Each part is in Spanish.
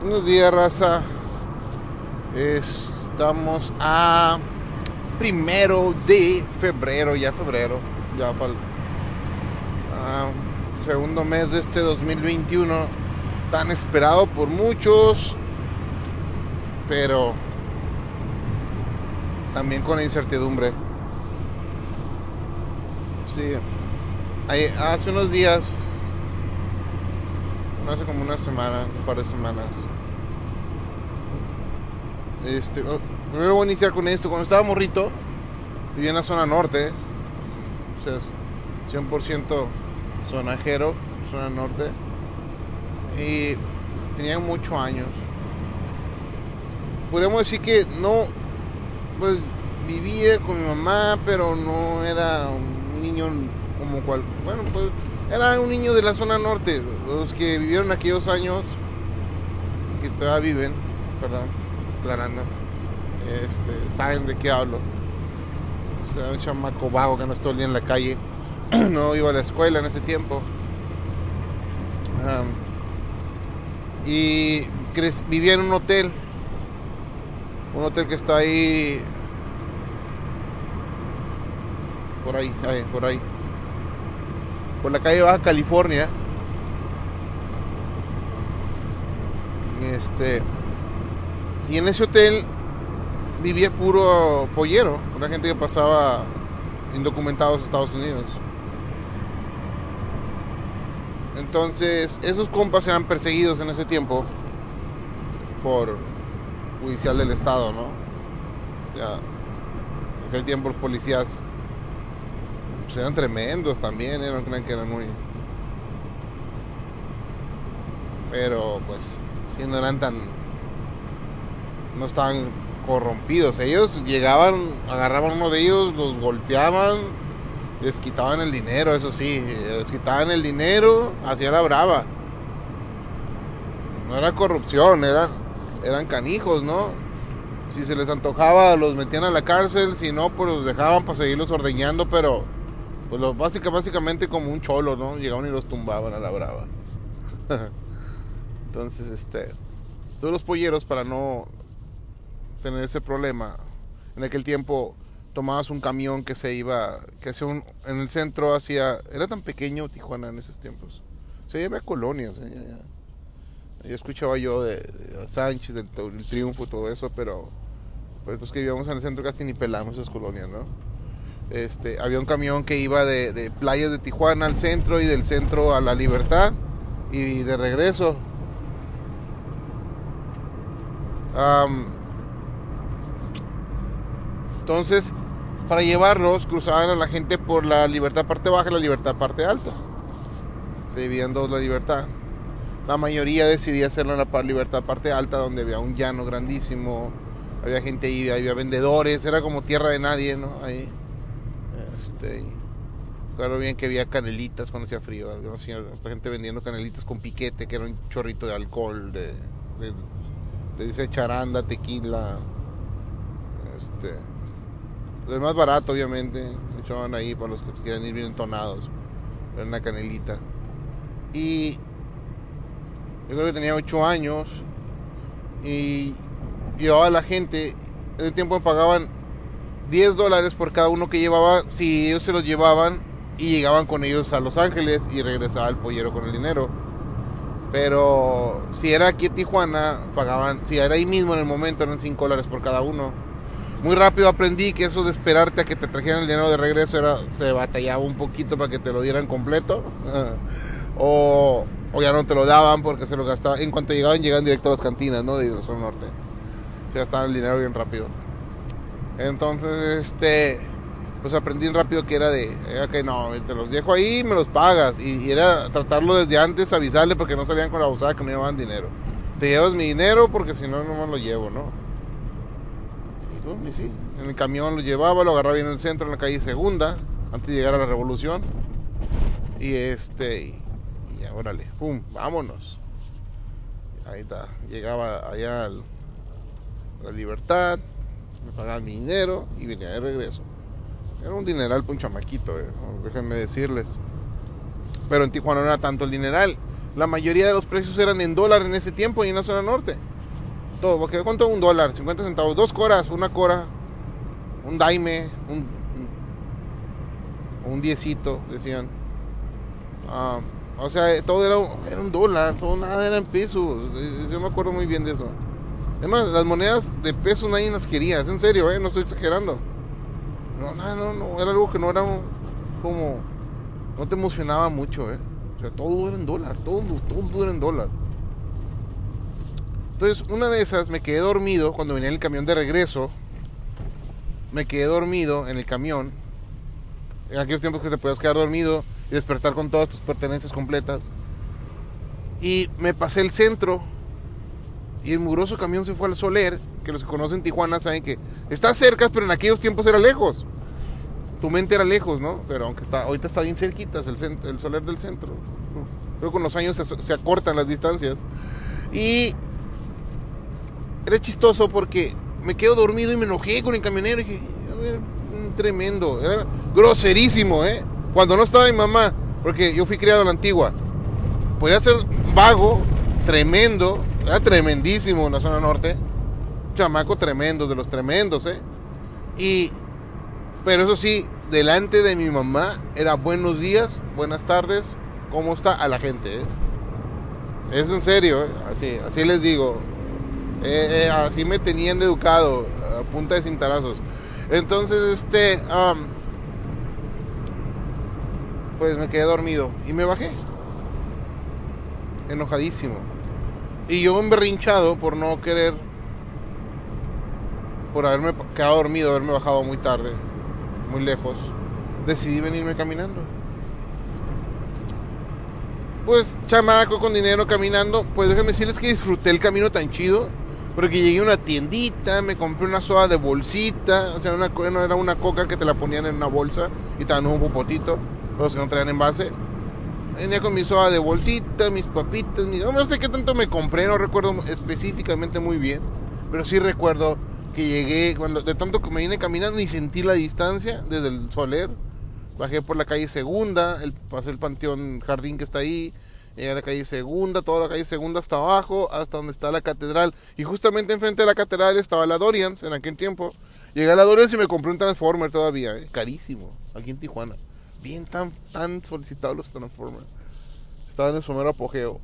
Buenos días, raza. Estamos a primero de febrero, ya febrero, ya falta. segundo mes de este 2021, tan esperado por muchos, pero también con incertidumbre. Sí, hace unos días, hace como una semana, un par de semanas. Este, primero voy a iniciar con esto. Cuando estaba morrito, vivía en la zona norte, o sea, 100% zonajero, zona norte, y tenía muchos años. Podríamos decir que no, pues vivía con mi mamá, pero no era un niño como cual, bueno, pues era un niño de la zona norte, los que vivieron aquellos años, que todavía viven, perdón, aclarando, este, saben de qué hablo. O sea, un chamaco vago que no todo el día en la calle, no iba a la escuela en ese tiempo. y vivía en un hotel, un hotel que está ahí, por ahí, ahí por ahí por la calle Baja California. Este, y en ese hotel vivía puro pollero, una gente que pasaba indocumentados a Estados Unidos. Entonces, esos compas eran perseguidos en ese tiempo por judicial del estado, ¿no? Ya, en aquel tiempo los policías eran tremendos también, ¿eh? que eran muy... Pero pues, si no eran tan... No estaban corrompidos. Ellos llegaban, agarraban uno de ellos, los golpeaban, les quitaban el dinero, eso sí, les quitaban el dinero, hacía la brava. No era corrupción, eran, eran canijos, ¿no? Si se les antojaba, los metían a la cárcel, si no, pues los dejaban para seguirlos ordeñando, pero pues básicamente como un cholo, ¿no? Llegaban y los tumbaban a la brava. Entonces, este, todos los polleros para no tener ese problema, en aquel tiempo tomabas un camión que se iba, que hacía un, en el centro hacía, era tan pequeño Tijuana en esos tiempos. Se lleva a colonias, ¿eh? Yo escuchaba yo de, Sánchez, del, Triunfo, todo eso, pero pues los que vivíamos en el centro casi ni pelamos esas colonias, ¿no? Este, había un camión que iba de, playas de Tijuana al centro y del centro a la Libertad y de regreso. entonces, para llevarlos, cruzaban a la gente por la Libertad parte baja y la Libertad parte alta. Se dividían dos la Libertad. La mayoría decidía hacerlo en la Libertad parte alta, donde había un llano grandísimo, había gente ahí, había vendedores, era como tierra de nadie, ¿no? Ahí. Este, claro bien que había canelitas cuando hacía frío, alguna gente vendiendo canelitas con piquete, que era un chorrito de alcohol, de, dice charanda, tequila, este, lo más barato obviamente, echaban ahí para los que se quieran ir bien entonados, era una canelita. Y yo creo que tenía 8 años y llevaba a la gente, en el tiempo me pagaban 10 dólares por cada uno que llevaba si ellos se los llevaban y llegaban con ellos a Los Ángeles y regresaba el pollero con el dinero. Pero si era aquí en Tijuana, pagaban, si era ahí mismo en el momento, eran 5 dólares por cada uno. Muy rápido aprendí que eso de esperarte a que te trajeran el dinero de regreso era, se batallaba un poquito para que te lo dieran completo. o, o, ya no te lo daban porque se lo gastaban. En cuanto llegaban, llegaban directo a las cantinas, ¿no? De zona norte. Se gastaban el dinero bien rápido. Entonces, este, pues aprendí rápido que era de, que no, te los dejo ahí y me los pagas. Y, era tratarlo desde antes, avisarle porque no salían con la abusada que no llevaban dinero. Te llevas mi dinero porque si no, no me lo llevo, ¿no? Y, sí, en el camión lo llevaba, lo agarraba en el centro, en la calle Segunda, antes de llegar a la revolución. Y este, y, ya, órale, pum, vámonos. Ahí está, llegaba allá a la libertad, me pagaban mi dinero y venía de regreso. Era un dineral para un chamaquito, eh, déjenme decirles. Pero en Tijuana no era tanto el dineral. La mayoría de los precios eran en dólar en ese tiempo y en la zona norte. Todo, porque ¿cuánto un dólar? 50 centavos, dos coras, una cora, un daime, un, un diecito, decían. Ah, o sea, todo era, era, un dólar, todo nada era en pesos. Yo me acuerdo muy bien de eso. Además, las monedas de peso nadie las quería, es en serio, ¿eh? no estoy exagerando. No, no, no, no, era algo que no era como. No te emocionaba mucho, ¿eh? O sea, todo era en dólar, todo, todo era en dólar. Entonces, una de esas me quedé dormido cuando venía en el camión de regreso. Me quedé dormido en el camión. En aquellos tiempos que te podías quedar dormido y despertar con todas tus pertenencias completas. Y me pasé el centro. Y el mugroso camión se fue al Soler, que los que conocen Tijuana saben que está cerca, pero en aquellos tiempos era lejos. Tu mente era lejos, ¿no? Pero aunque está, ahorita está bien cerquita, el, el Soler del centro. Pero con los años se, se acortan las distancias. Y era chistoso porque me quedo dormido y me enojé con el camionero. Y tremendo, era groserísimo, ¿eh? Cuando no estaba mi mamá, porque yo fui criado en la antigua, podía ser vago, tremendo, era tremendísimo en la zona norte. Chamaco tremendo, de los tremendos, ¿eh? Y, pero eso sí, delante de mi mamá era buenos días, buenas tardes, ¿cómo está? A la gente, ¿eh? Es en serio, ¿eh? así, así les digo. Eh, eh, así me tenían educado, a punta de cintarazos. Entonces, este, pues me quedé dormido y me bajé. Enojadísimo. Y yo emberrinchado por no querer, por haberme quedado dormido, haberme bajado muy tarde, muy lejos, decidí venirme caminando. Pues chamaco con dinero caminando, pues déjame decirles que disfruté el camino tan chido porque llegué a una tiendita, me compré una soda de bolsita, o sea, una, no era una coca que te la ponían en una bolsa y te dan un popotito, los que no traían envase. Venía con mi soda de bolsita, mis papitas, no sé qué tanto me compré, no recuerdo específicamente muy bien, pero sí recuerdo que llegué, cuando de tanto que me vine caminando y sentí la distancia desde el Soler, bajé por la calle Segunda, el, pasé el Panteón Jardín que está ahí, Llegué a la calle Segunda, toda la calle Segunda hasta abajo, hasta donde está la catedral. Y justamente enfrente de la catedral estaba la Dorians en aquel tiempo. Llegué a la Dorians y me compré un Transformer todavía, ¿eh? carísimo, aquí en Tijuana. Bien tan, tan solicitados los Transformers. Estaba en el somero apogeo.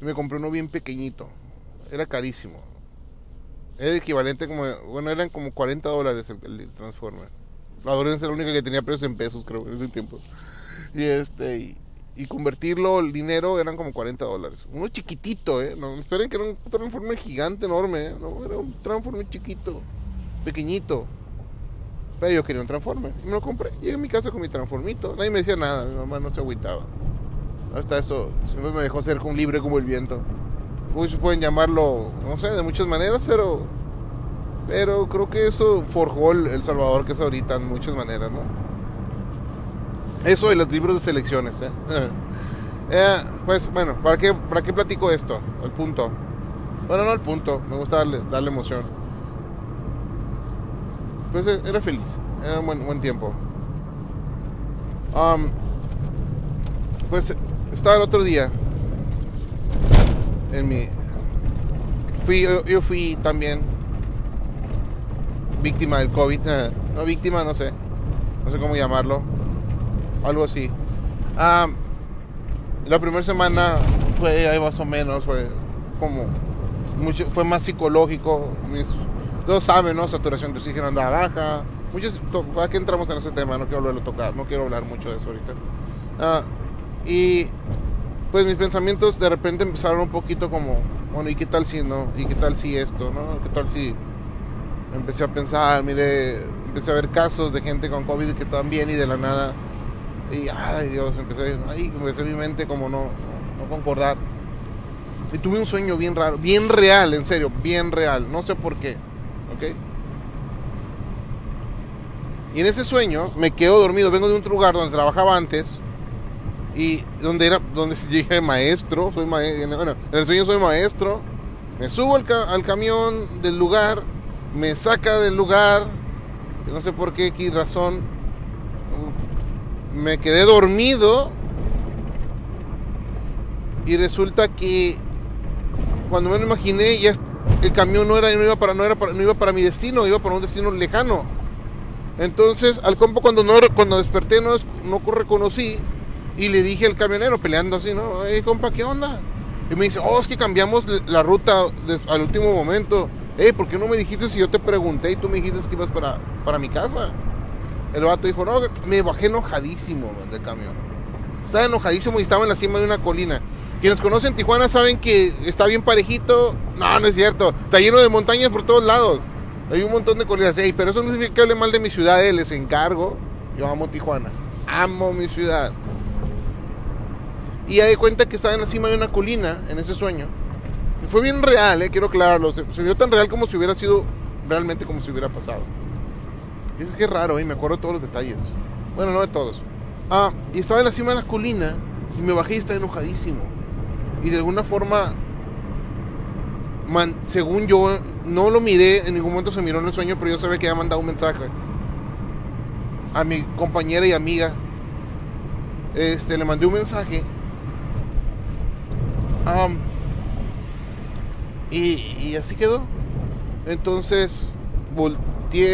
Y me compré uno bien pequeñito. Era carísimo. Era equivalente como, bueno, eran como 40 dólares el, Transformer. La Dorians era la única que tenía precios en pesos, creo, en ese tiempo. Y este, y convertirlo, el dinero eran como 40 dólares. Uno chiquitito, ¿eh? No, esperen que era un transforme gigante, enorme, ¿eh? No, era un transforme chiquito, pequeñito. Pero yo quería un transforme y me lo compré. Llegué a mi casa con mi transformito. Nadie me decía nada, mi mamá no se agüitaba. Hasta eso, siempre me dejó ser con libre como el viento. Muchos pueden llamarlo, no sé, de muchas maneras, pero. Pero creo que eso forjó el, el Salvador que es ahorita en muchas maneras, ¿no? Eso de los libros de selecciones. ¿eh? Eh, pues bueno, ¿para qué, ¿para qué platico esto? El punto. Bueno, no el punto, me gusta darle, darle emoción. Pues eh, era feliz, era un buen, buen tiempo. Um, pues estaba el otro día en mi... Fui, yo, yo fui también víctima del COVID. no víctima, no sé. No sé cómo llamarlo algo así. Ah, la primera semana fue ahí más o menos, fue como mucho, fue más psicológico. Todos saben, ¿no? Saturación de oxígeno andaba baja. Muchos, aquí entramos en ese tema, no quiero a tocar, no quiero hablar mucho de eso ahorita. Ah, y pues mis pensamientos de repente empezaron un poquito como, bueno, ¿y qué tal si no? ¿Y qué tal si esto? ¿No? ¿Qué tal si empecé a pensar, mire, empecé a ver casos de gente con COVID que estaban bien y de la nada y, ay Dios, empecé, ay, empecé mi mente como no, no concordar. Y tuve un sueño bien raro, bien real, en serio, bien real. No sé por qué. ¿Ok? Y en ese sueño me quedo dormido. Vengo de un lugar donde trabajaba antes. Y donde era, donde dije maestro. Soy maestro. En el sueño soy maestro. Me subo al, al camión del lugar. Me saca del lugar. No sé por qué, qué razón me quedé dormido Y resulta que cuando me lo imaginé, ya el camión no, era, no, iba para, no, era no iba para mi destino, iba para un destino lejano. Entonces, al compa cuando, no, cuando desperté no, no reconocí y le dije al camionero peleando así, ¿no? Compa, ¿qué onda? Y me dice, oh, es que cambiamos la ruta al último momento. Hey, ¿por qué no me dijiste si yo te pregunté y tú me dijiste que ibas para, para mi casa? El vato dijo, no, me bajé enojadísimo del camión. Estaba enojadísimo y estaba en la cima de una colina. Quienes conocen Tijuana saben que está bien parejito. No, no es cierto. Está lleno de montañas por todos lados. Hay un montón de colinas. Hey, pero eso no significa que hable mal de mi ciudad. Eh, les encargo. Yo amo Tijuana. Amo mi ciudad. Y ya de cuenta que estaba en la cima de una colina en ese sueño. Y fue bien real, eh, quiero aclararlo. Se, vio tan real como si hubiera sido realmente como si hubiera pasado. Y es que raro, y me acuerdo todos los detalles. Bueno, no de todos. Ah, y estaba en la cima de la colina y me bajé y estaba enojadísimo. Y de alguna forma, según yo, no lo miré, en ningún momento se miró en el sueño, pero yo sabía que había mandado un mensaje a mi compañera y amiga. Este, le mandé un mensaje. y, y así quedó. Entonces,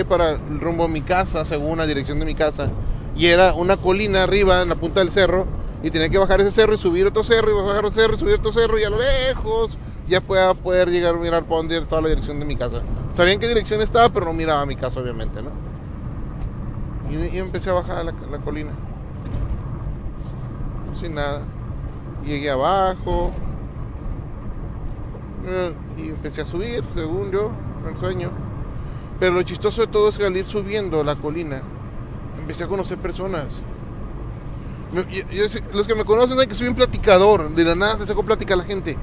para el rumbo a mi casa, según la dirección de mi casa. Y era una colina arriba, en la punta del cerro. Y tenía que bajar ese cerro y subir otro cerro, y bajar otro cerro y subir otro cerro. Y a lo lejos ya pueda poder llegar a mirar por dónde estaba la dirección de mi casa. Sabían qué dirección estaba, pero no miraba mi casa, obviamente, ¿no? Y, empecé a bajar la, la colina. Sin nada. Llegué abajo. Eh, y empecé a subir, según yo, el sueño. Pero lo chistoso de todo es que al ir subiendo la colina, empecé a conocer personas. Los que me conocen saben que soy un platicador, de la nada te saco plática a la gente.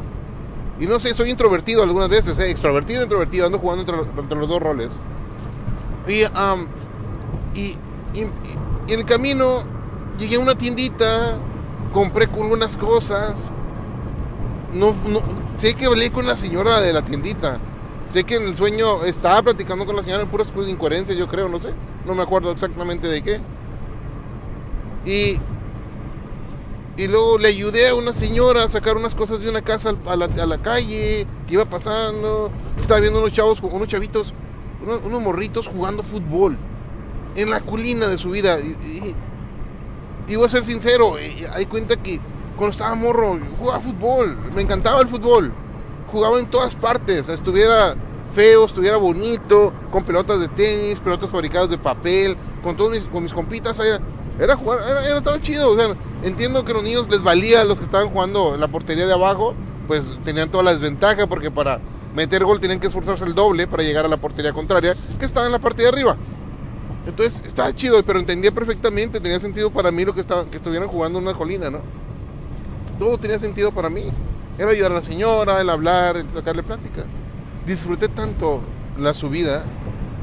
Y no sé, soy introvertido algunas veces, ¿eh? extrovertido, introvertido, ando jugando entre, los dos roles. Y, y, en el camino llegué a una tiendita, compré con unas cosas. No, sé que hablé con la señora de la tiendita Sé que en el sueño estaba platicando con la señora en puras incoherencias, yo creo, no sé. No me acuerdo exactamente de qué. Y, y luego le ayudé a una señora a sacar unas cosas de una casa a la, calle, que iba pasando. Estaba viendo unos chavos, unos chavitos, unos, morritos jugando fútbol. En la colina de su vida. Y, y, voy a ser sincero, hay cuenta que cuando estaba morro, jugaba fútbol. Me encantaba el fútbol jugaba en todas partes, estuviera feo, estuviera bonito, con pelotas de tenis, pelotas fabricadas de papel, con todos mis, con mis compitas, era, jugar, era, estaba chido, entiendo que a los niños les valía, los que estaban jugando en la portería de abajo, pues tenían toda la desventaja, porque para meter gol tenían que esforzarse el doble para llegar a la portería contraria, que estaba en la parte de arriba. Entonces estaba chido, pero entendía perfectamente, tenía sentido para mí lo que, estaba, que estuvieran jugando en una colina, ¿no? Todo tenía sentido para mí. Era ayudar a la señora, el hablar, el sacarle plática. Disfruté tanto la subida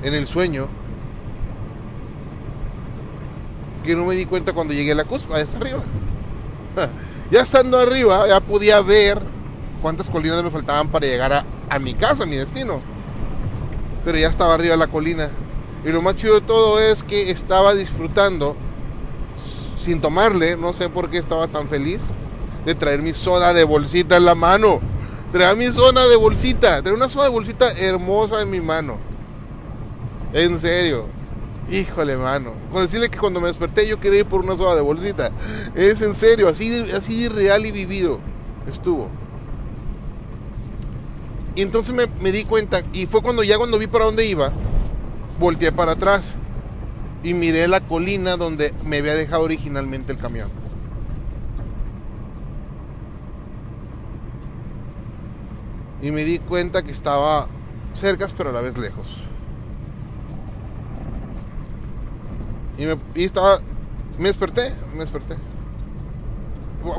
en el sueño no me di cuenta cuando llegué a la cúspide, hasta arriba. ya estando arriba, ya podía ver cuántas colinas me faltaban para llegar a, a mi casa, a mi destino. Pero ya estaba arriba la colina. Y lo más chido de todo es que estaba disfrutando sin tomarle, no sé por qué estaba tan feliz de traer mi soda de bolsita en la mano. Traer mi soda de bolsita. Traer una soda de bolsita hermosa en mi mano. En serio. Híjole, mano. Con decirle que cuando me desperté yo quería ir por una soda de bolsita. Es en serio, así así real y vivido estuvo. Y entonces me, me, di cuenta, y fue cuando ya cuando vi para dónde iba, volteé para atrás y miré la colina donde me había dejado originalmente el camión. y me di cuenta que estaba cerca pero a la vez lejos. Y, me, estaba, me desperté, me desperté.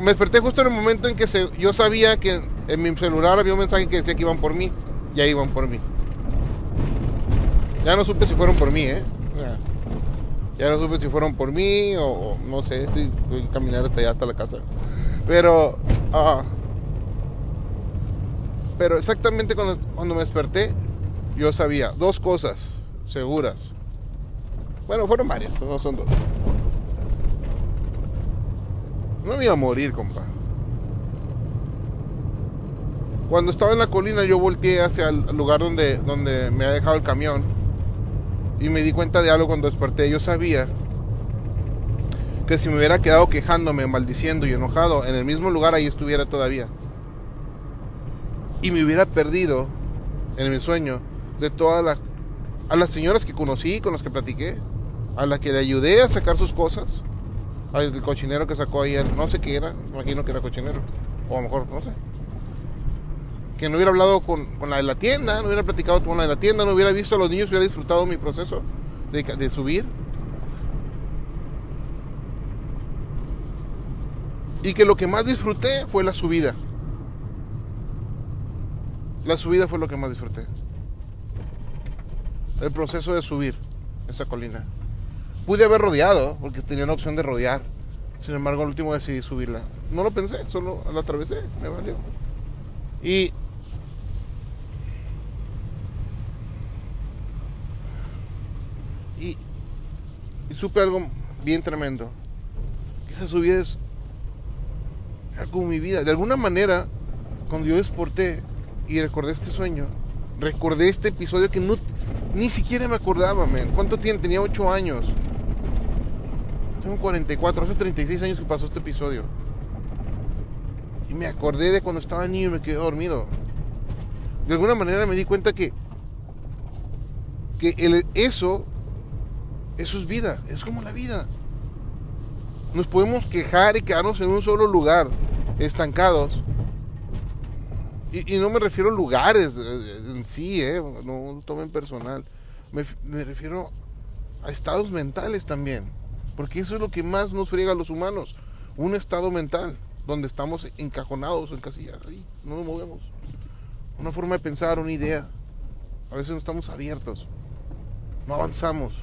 Me desperté justo en el momento en que yo sabía que en mi celular había un mensaje que decía que iban por mí. Ya iban por mí. Ya no supe si fueron por mí, ¿eh? Ya, no supe si fueron por mí o, no sé, voy a caminar hasta allá, hasta la casa. Pero... Uh, pero exactamente cuando, cuando me desperté, yo sabía dos cosas seguras. Bueno, fueron varias, no son dos. No me iba a morir, compa. Cuando estaba en la colina yo volteé hacia el lugar donde, donde me ha dejado el camión y me di cuenta de algo cuando desperté. Yo sabía que si me hubiera quedado quejándome, maldiciendo y enojado en el mismo lugar, ahí estuviera todavía. Y me hubiera perdido en mi sueño de todas las a las señoras que conocí, con las que platiqué, a las que le ayudé a sacar sus cosas, al cochinero que sacó ayer, no sé qué era, imagino que era cochinero, o a lo mejor, no sé. Que no hubiera hablado con, la de la tienda, no hubiera platicado con la de la tienda, no hubiera visto a los niños, hubiera disfrutado mi proceso de subir. Y que lo que más disfruté fue la subida. La subida fue lo que más disfruté. El proceso de subir esa colina. Pude haber rodeado, porque tenía la opción de rodear. Sin embargo, al último decidí subirla. No lo pensé, solo la atravesé, me valió. Y y, y supe algo bien tremendo. Esa subida es como mi vida. De alguna manera, cuando yo desporté y recordé este sueño, recordé este episodio que no, ni siquiera me acordaba, man. ¿Cuánto tiene? Tenía 8 años. Tengo 44, hace 36 años que pasó este episodio. Y me acordé de cuando estaba niño y me quedé dormido. De alguna manera me di cuenta que, que eso, eso es vida, es como la vida. Nos podemos quejar y quedarnos en un solo lugar, estancados. Y, no me refiero a lugares eh, en sí, eh, no tomen personal. Me, me, refiero a estados mentales también. Porque eso es lo que más nos friega a los humanos. Un estado mental donde estamos encajonados en casillas. Ahí no nos movemos. Una forma de pensar, una idea. A veces no estamos abiertos. No avanzamos.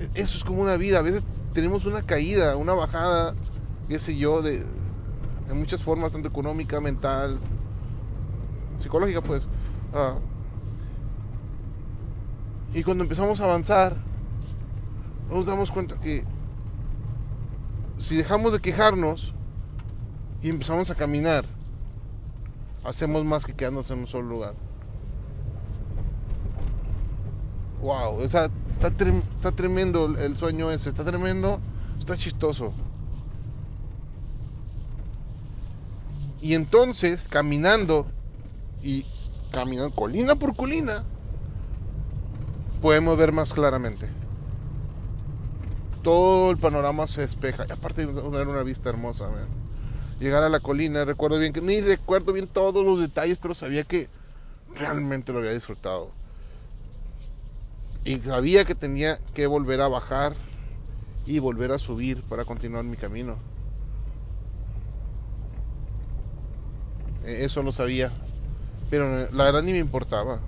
E, eso es como una vida. A veces tenemos una caída, una bajada, qué sé yo, de, en muchas formas, tanto económica, mental, psicológica, pues. Ah. y cuando empezamos a avanzar, nos damos cuenta que si dejamos de quejarnos y empezamos a caminar, hacemos más que quedarnos en un solo lugar. Wow, está, está tremendo el sueño ese, está tremendo, está chistoso. Y entonces, caminando y caminando colina por colina, podemos ver más claramente. Todo el panorama se despeja. Y aparte de una vista hermosa, Llegar a la colina, recuerdo bien que, ni recuerdo bien todos los detalles, pero sabía que realmente lo había disfrutado. Y sabía que tenía que volver a bajar y volver a subir para continuar mi camino. E, eso lo sabía. Pero la verdad ni me importaba.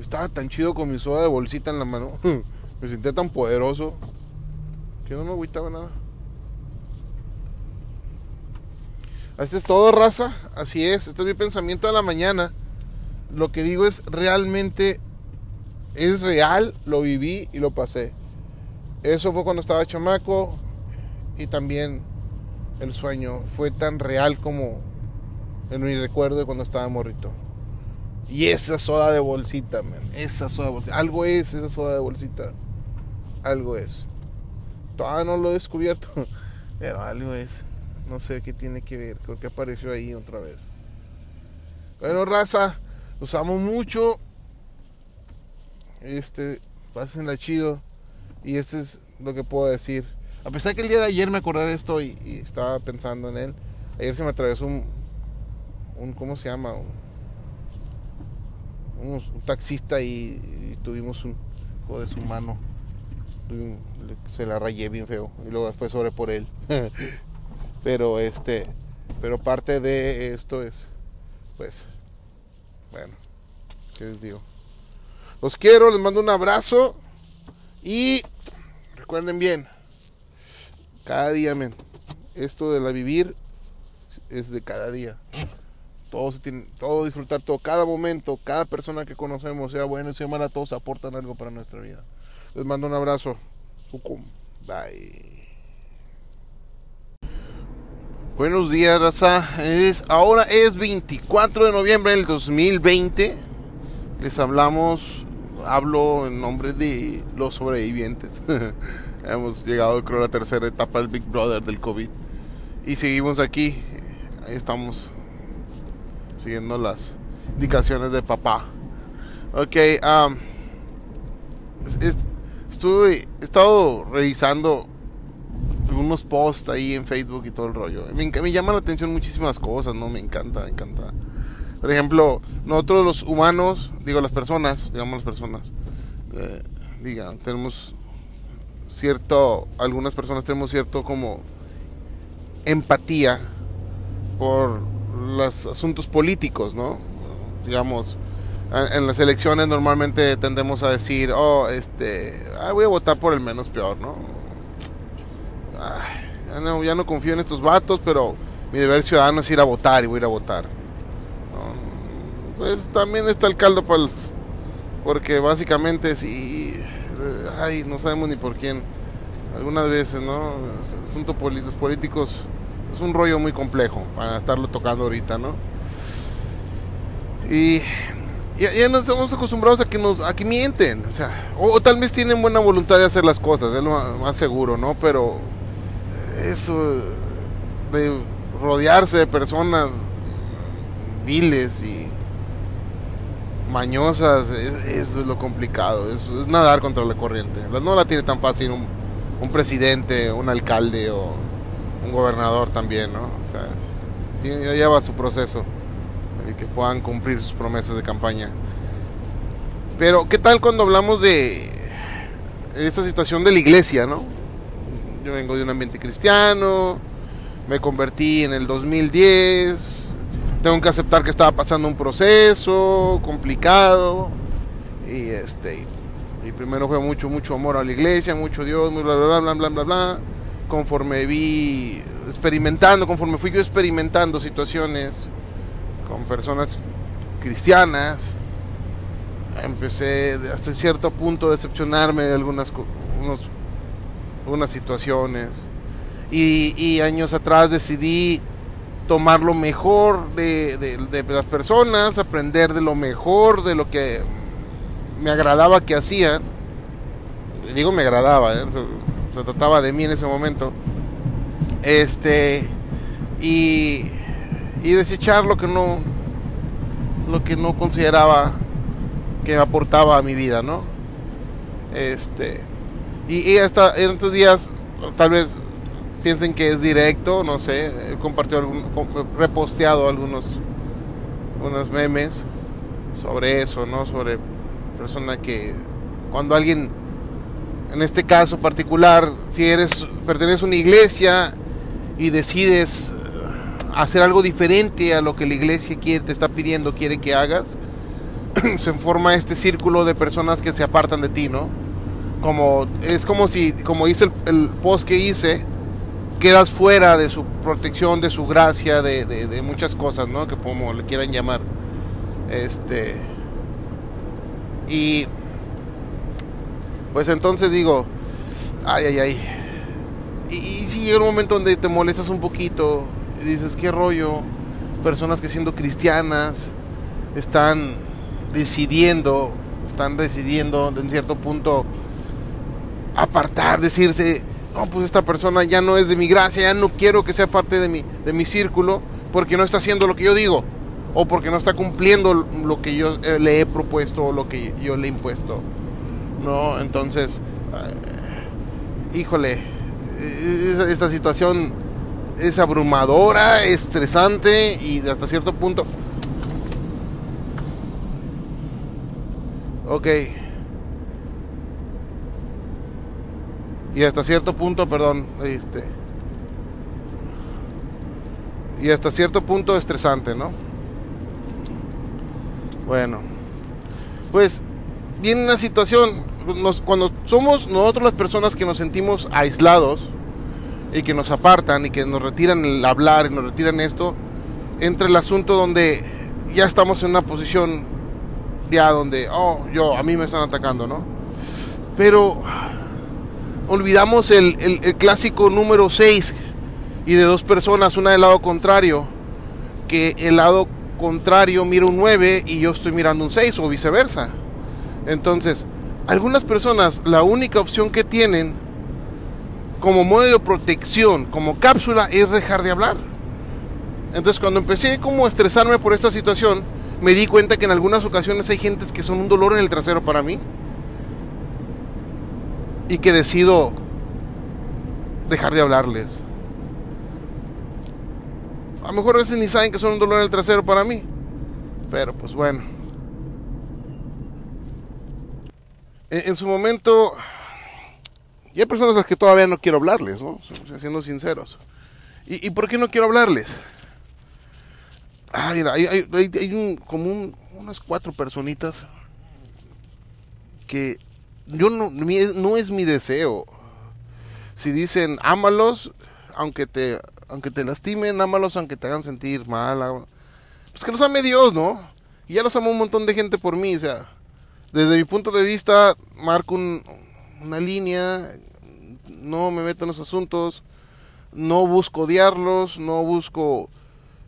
Estaba tan chido con mi soda de bolsita en la mano. me sentía tan poderoso que no me agüitaba nada. Así es todo, raza. Así es. Este es mi pensamiento de la mañana. Lo que digo es realmente es real, lo viví y lo pasé. Eso fue cuando estaba chamaco y también el sueño fue tan real como en mi recuerdo de cuando estaba morrito. Y esa soda de bolsita, man, esa soda de bolsita, algo es esa soda de bolsita, algo es. Todavía no lo he descubierto, pero algo es. No sé qué tiene que ver, creo que apareció ahí otra vez. Bueno, raza, usamos mucho este, pásenla chido. Y este es lo que puedo decir. A pesar que el día de ayer me acordé de esto y, estaba pensando en él. Ayer se me atravesó un, un ¿cómo se llama? Un, taxista y, tuvimos un de su mano. Se la rayé bien feo y luego después sobre por él. pero este, pero parte de esto es, pues, bueno, ¿qué les digo? Los quiero, les mando un abrazo y recuerden bien, cada día, men, esto de la vivir es de cada día. Todo, se tiene, todo disfrutar, todo, cada momento, cada persona que conocemos, sea bueno, sea mala, todos aportan algo para nuestra vida. Les mando un abrazo. Bye. Buenos días, raza. Ahora es 24 de noviembre del 2020. Les hablamos, hablo en nombre de los sobrevivientes. Hemos llegado, creo, a la tercera etapa del Big Brother del COVID. Y seguimos aquí. Ahí estamos siguiendo las indicaciones de papá. Ok, estuve, he estado revisando algunos posts ahí en Facebook y todo el rollo. Me, me llaman la atención muchísimas cosas, ¿no? Me encanta, me encanta. Por ejemplo, nosotros los humanos, digo las personas, digamos las personas, eh, digan, tenemos cierto, algunas personas tenemos cierto como empatía por los asuntos políticos, ¿no? Digamos, en las elecciones normalmente tendemos a decir, oh, este, voy a votar por el menos peor, ¿no? ya, no confío en estos vatos, pero mi deber ciudadano es ir a votar y voy a ir a votar. Pues también está el caldo para los, porque básicamente si, ay, no sabemos ni por quién, algunas veces, ¿no? Asuntos políticos es un rollo muy complejo para estarlo tocando ahorita, ¿no? Y ya, nos estamos acostumbrados a que nos a que mienten, o sea, o, tal vez tienen buena voluntad de hacer las cosas, es lo más seguro, ¿no? Pero eso de rodearse de personas viles y mañosas, es lo complicado, es nadar contra la corriente. No la tiene tan fácil un, un presidente, un alcalde o un gobernador también, ¿no? O sea, tiene, lleva su proceso, el que puedan cumplir sus promesas de campaña. Pero, ¿qué tal cuando hablamos de esta situación de la iglesia, no? Yo vengo de un ambiente cristiano, me convertí en el 2010, tengo que aceptar que estaba pasando un proceso complicado y este y primero fue mucho mucho amor a la iglesia, mucho Dios, bla bla bla bla bla bla bla conforme vi experimentando, conforme fui yo experimentando situaciones con personas cristianas, empecé hasta cierto punto a decepcionarme de algunas unos, unas situaciones. Y, años atrás decidí tomar lo mejor de, de, las personas, aprender de lo mejor, de lo que me agradaba que hacían. Digo me agradaba, ¿eh? se trataba de mí en ese momento. Este y, y desechar lo que no lo que no consideraba que me aportaba a mi vida, ¿no? Este y, hasta en estos días tal vez piensen que es directo, no sé, he compartido algún, reposteado algunos unos memes sobre eso, ¿no? Sobre persona que cuando alguien en este caso particular, si eres perteneces a una iglesia y decides hacer algo diferente a lo que la iglesia quiere, te está pidiendo, quiere que hagas, se forma este círculo de personas que se apartan de ti, ¿no? Como, es como si, como dice el, post que hice, quedas fuera de su protección, de su gracia, de, de muchas cosas, ¿no? Que como le quieran llamar. Este. Y pues entonces digo, ay, ay, ay. Y, si llega un momento donde te molestas un poquito y dices, qué rollo, personas que siendo cristianas están decidiendo, están decidiendo en cierto punto apartar, decirse, no, pues esta persona ya no es de mi gracia, ya no quiero que sea parte de mi, de mi círculo porque no está haciendo lo que yo digo o porque no está cumpliendo lo que yo eh, le he propuesto o lo que yo le he impuesto. ¿no? Entonces, eh, híjole, esta situación es abrumadora, estresante y hasta cierto punto... Ok. Y hasta cierto punto, perdón, este... Y hasta cierto punto estresante, ¿no? Bueno. Pues viene una situación cuando somos nosotros las personas que nos sentimos aislados y que nos apartan y que nos retiran el hablar y nos retiran esto, entra el asunto donde ya estamos en una posición ya donde, oh, yo, a mí me están atacando, ¿no? Pero olvidamos el, el, clásico número 6 y de dos personas, una del lado contrario, que el lado contrario mira un 9 y yo estoy mirando un 6 o viceversa. Entonces, algunas personas la única opción que tienen como modo de protección, como cápsula, es dejar de hablar. Entonces cuando empecé como a estresarme por esta situación, me di cuenta que en algunas ocasiones hay gentes que son un dolor en el trasero para mí. Y que decido dejar de hablarles. A lo mejor a veces ni saben que son un dolor en el trasero para mí. Pero pues bueno. En, su momento y hay personas a las que todavía no quiero hablarles, ¿no? Siendo sinceros. ¿Y, por qué no quiero hablarles? Ah, mira, hay, hay, como unas cuatro personitas que yo no, no es mi deseo. Si dicen, ámalos, aunque te, aunque te lastimen, ámalos, aunque te hagan sentir mal. Pues que los ame Dios, ¿no? Y ya los amo un montón de gente por mí, o sea, desde mi punto de vista, marco un, una línea, no me meto en los asuntos, no busco odiarlos, no busco,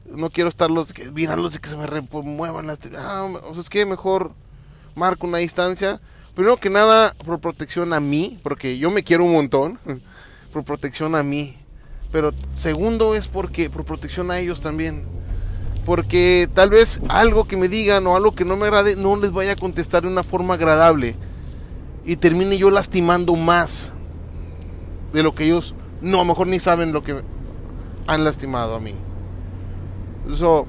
no quiero estarlos mirarlos y que se me remuevan las... Ah, o es que mejor marco una distancia. Primero que nada, por protección a mí, porque yo me quiero un montón, por protección a mí. Pero segundo es porque, por protección a ellos también. Porque tal vez algo que me digan o algo que no me agrade no les vaya a contestar de una forma agradable y termine yo lastimando más de lo que ellos no, a lo mejor ni saben lo que han lastimado a mí. Eso,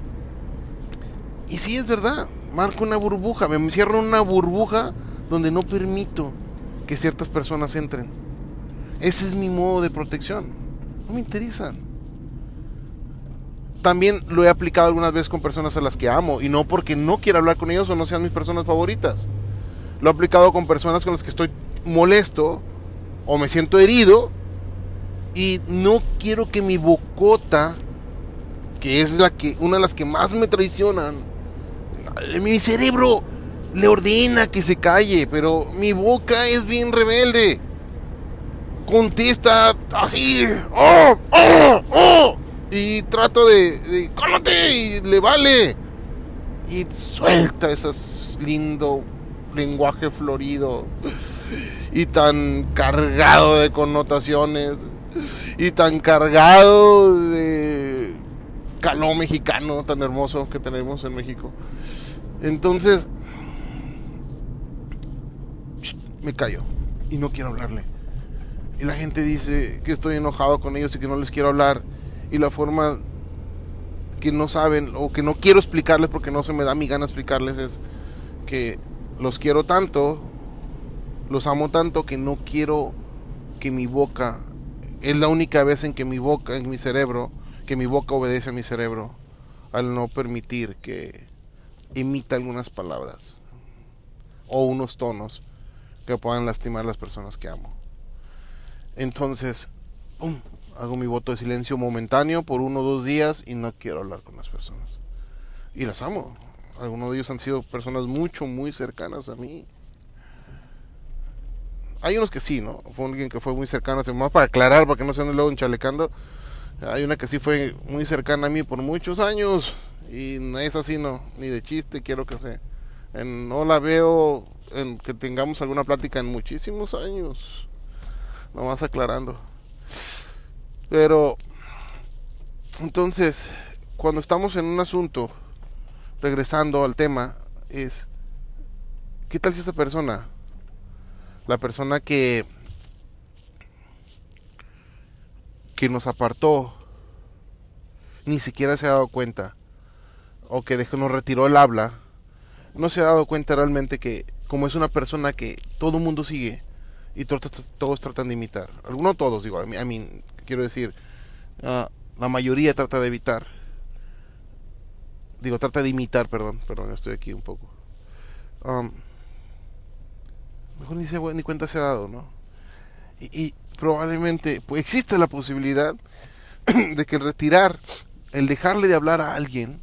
y sí es verdad, marco una burbuja, me encierro en una burbuja donde no permito que ciertas personas entren. Ese es mi modo de protección. No me interesan. También lo he aplicado algunas veces con personas a las que amo y no porque no quiera hablar con ellos o no sean mis personas favoritas. Lo he aplicado con personas con las que estoy molesto o me siento herido y no quiero que mi bocota, que es la que una de las que más me traicionan, mi cerebro le ordena que se calle, pero mi boca es bien rebelde. Contesta así, oh, oh, oh, y trato de, de y le vale. Y suelta esas lindo lenguaje florido y tan cargado de connotaciones y tan cargado de calor mexicano tan hermoso que tenemos en México. Entonces, me callo y no quiero hablarle. Y la gente dice que estoy enojado con ellos y que no les quiero hablar. Y la forma que no saben o que no quiero explicarles porque no se me da mi gana explicarles es que los quiero tanto, los amo tanto que no quiero que mi boca, es la única vez en que mi boca, en mi cerebro, que mi boca obedece a mi cerebro, al no permitir que imita algunas palabras o unos tonos que puedan lastimar a las personas que amo. Entonces, hago mi voto de silencio momentáneo por uno o dos días y no quiero hablar con las personas. Y las amo, algunos de ellos han sido personas mucho, muy cercanas a mí. Hay unos que sí, ¿no? Fue alguien que fue muy cercano, más para aclarar, para que no se anden luego enchalecando. Hay una que sí fue muy cercana a mí por muchos años. Y es así, no, ni de chiste, quiero que sea. no la veo en que tengamos alguna plática en muchísimos años. Nomás aclarando. Pero, entonces, cuando estamos en un asunto regresando al tema, es, ¿qué tal si esta persona, la persona que, que nos apartó, ni siquiera se ha dado cuenta, o que dejó, nos retiró el habla, no se ha dado cuenta realmente que como es una persona que todo el mundo sigue y todos, todos tratan de imitar, algunos todos digo, a mí, quiero decir, ah, la mayoría trata de evitar digo, trata de imitar, perdón, perdón, estoy aquí un poco. Um, mejor ni, se, ni cuenta se ha dado, ¿no? Y, probablemente pues, existe la posibilidad de que el retirar, el dejarle de hablar a alguien,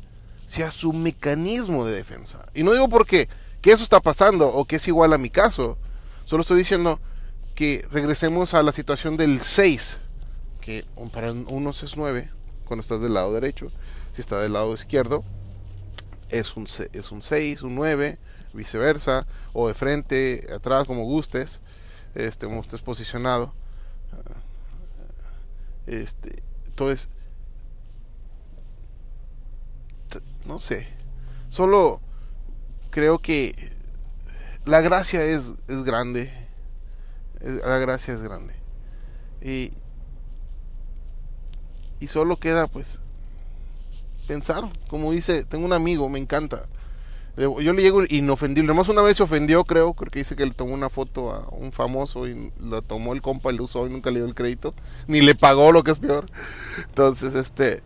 sea su mecanismo de defensa. Y no digo porque que eso está pasando o que es igual a mi caso. Solo estoy diciendo que regresemos a la situación del 6. que para unos es 9 cuando estás del lado derecho. Si está del lado izquierdo, es un, es un 6, un 9, viceversa, o de frente, atrás, como gustes, este, como estés posicionado. Este, entonces, no sé, solo creo que la gracia es, es grande, la gracia es grande. Y, y solo queda pues pensar, como dice, tengo un amigo, me encanta. Yo le llego inofendible. Más una vez se ofendió, creo, porque dice que le tomó una foto a un famoso y la tomó el compa y lo usó y nunca le dio el crédito. Ni le pagó, lo que es peor. Entonces, este,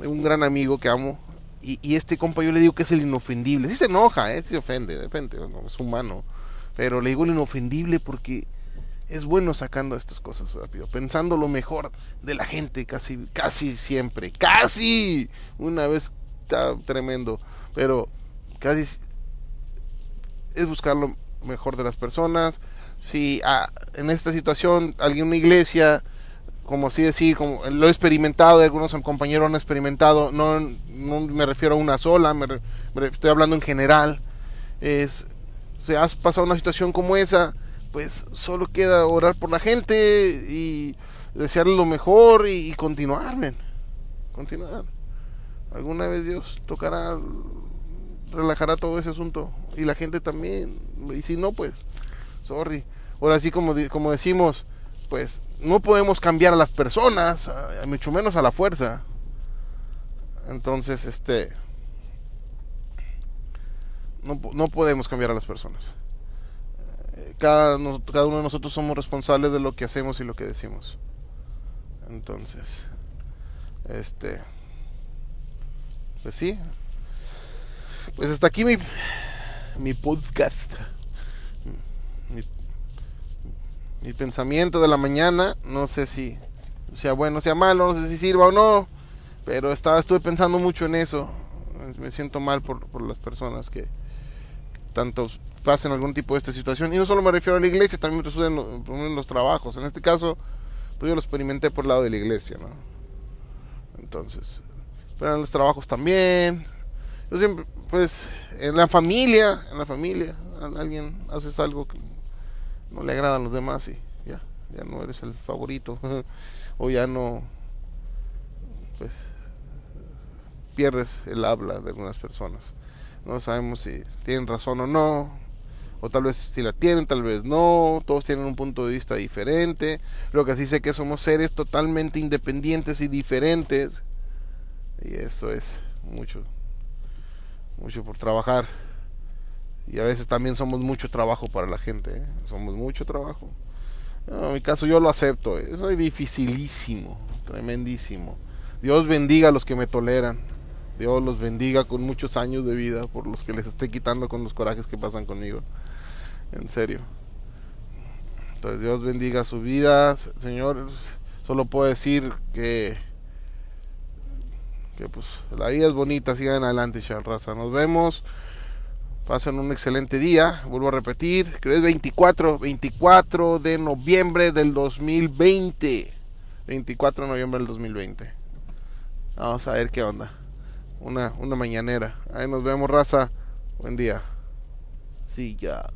un gran amigo que amo. Y, este compa yo le digo que es el inofendible. Sí se enoja, ¿eh? se ofende, depende, es humano. Pero le digo el inofendible porque es bueno sacando estas cosas rápido, pensando lo mejor de la gente casi, casi siempre, casi. Una vez está tremendo, pero casi es buscar lo mejor de las personas. Si ah, en esta situación alguien en una iglesia, como así decir, como lo he experimentado, algunos compañeros han experimentado, no, me refiero a una sola, me, estoy hablando en general, es, se has pasado una situación como esa, pues solo queda orar por la gente y desearle lo mejor y, continuar, continuar. Alguna vez Dios tocará, relajará todo ese asunto y la gente también. Y si no, pues, sorry. Ahora sí, como, como decimos, pues no podemos cambiar a las personas, mucho menos a la fuerza. Entonces, este, no, no podemos cambiar a las personas cada, cada uno de nosotros somos responsables de lo que hacemos y lo que decimos. Entonces, este, pues sí, pues hasta aquí mi, mi podcast, mi, mi pensamiento de la mañana. No sé si sea bueno, sea malo, no sé si sirva o no, pero estaba, estuve pensando mucho en eso. Me siento mal por, por las personas que tantos pasen algún tipo de esta situación. Y no solo me refiero a la iglesia, también me sucede en, los trabajos. En este caso, pues yo lo experimenté por el lado de la iglesia, ¿no? Entonces, pero en los trabajos también. Yo siempre, pues, en la familia, en la familia, alguien haces algo que no le agrada a los demás y ya, ya no eres el favorito. o ya no, pues, pierdes el habla de algunas personas. No sabemos si tienen razón o no, o tal vez si la tienen, tal vez no, todos tienen un punto de vista diferente, lo que sí sé que somos seres totalmente independientes y diferentes, y eso es mucho, mucho por trabajar, y a veces también somos mucho trabajo para la gente, ¿eh? somos mucho trabajo. en mi caso yo lo acepto, ¿eh? soy dificilísimo, tremendísimo. Dios bendiga a los que me toleran. Dios los bendiga con muchos años de vida por los que les esté quitando con los corajes que pasan conmigo. En serio. Entonces Dios bendiga su vida, Señor. Solo puedo decir que que pues la vida es bonita, sigan adelante, raza. Nos vemos. Pasen un excelente día. Vuelvo a repetir, que es 24, 24 de noviembre del 2020. 24 de noviembre del 2020. Vamos a ver qué onda. Una, una mañanera. Ahí nos vemos, raza. Buen día. Sí, ya.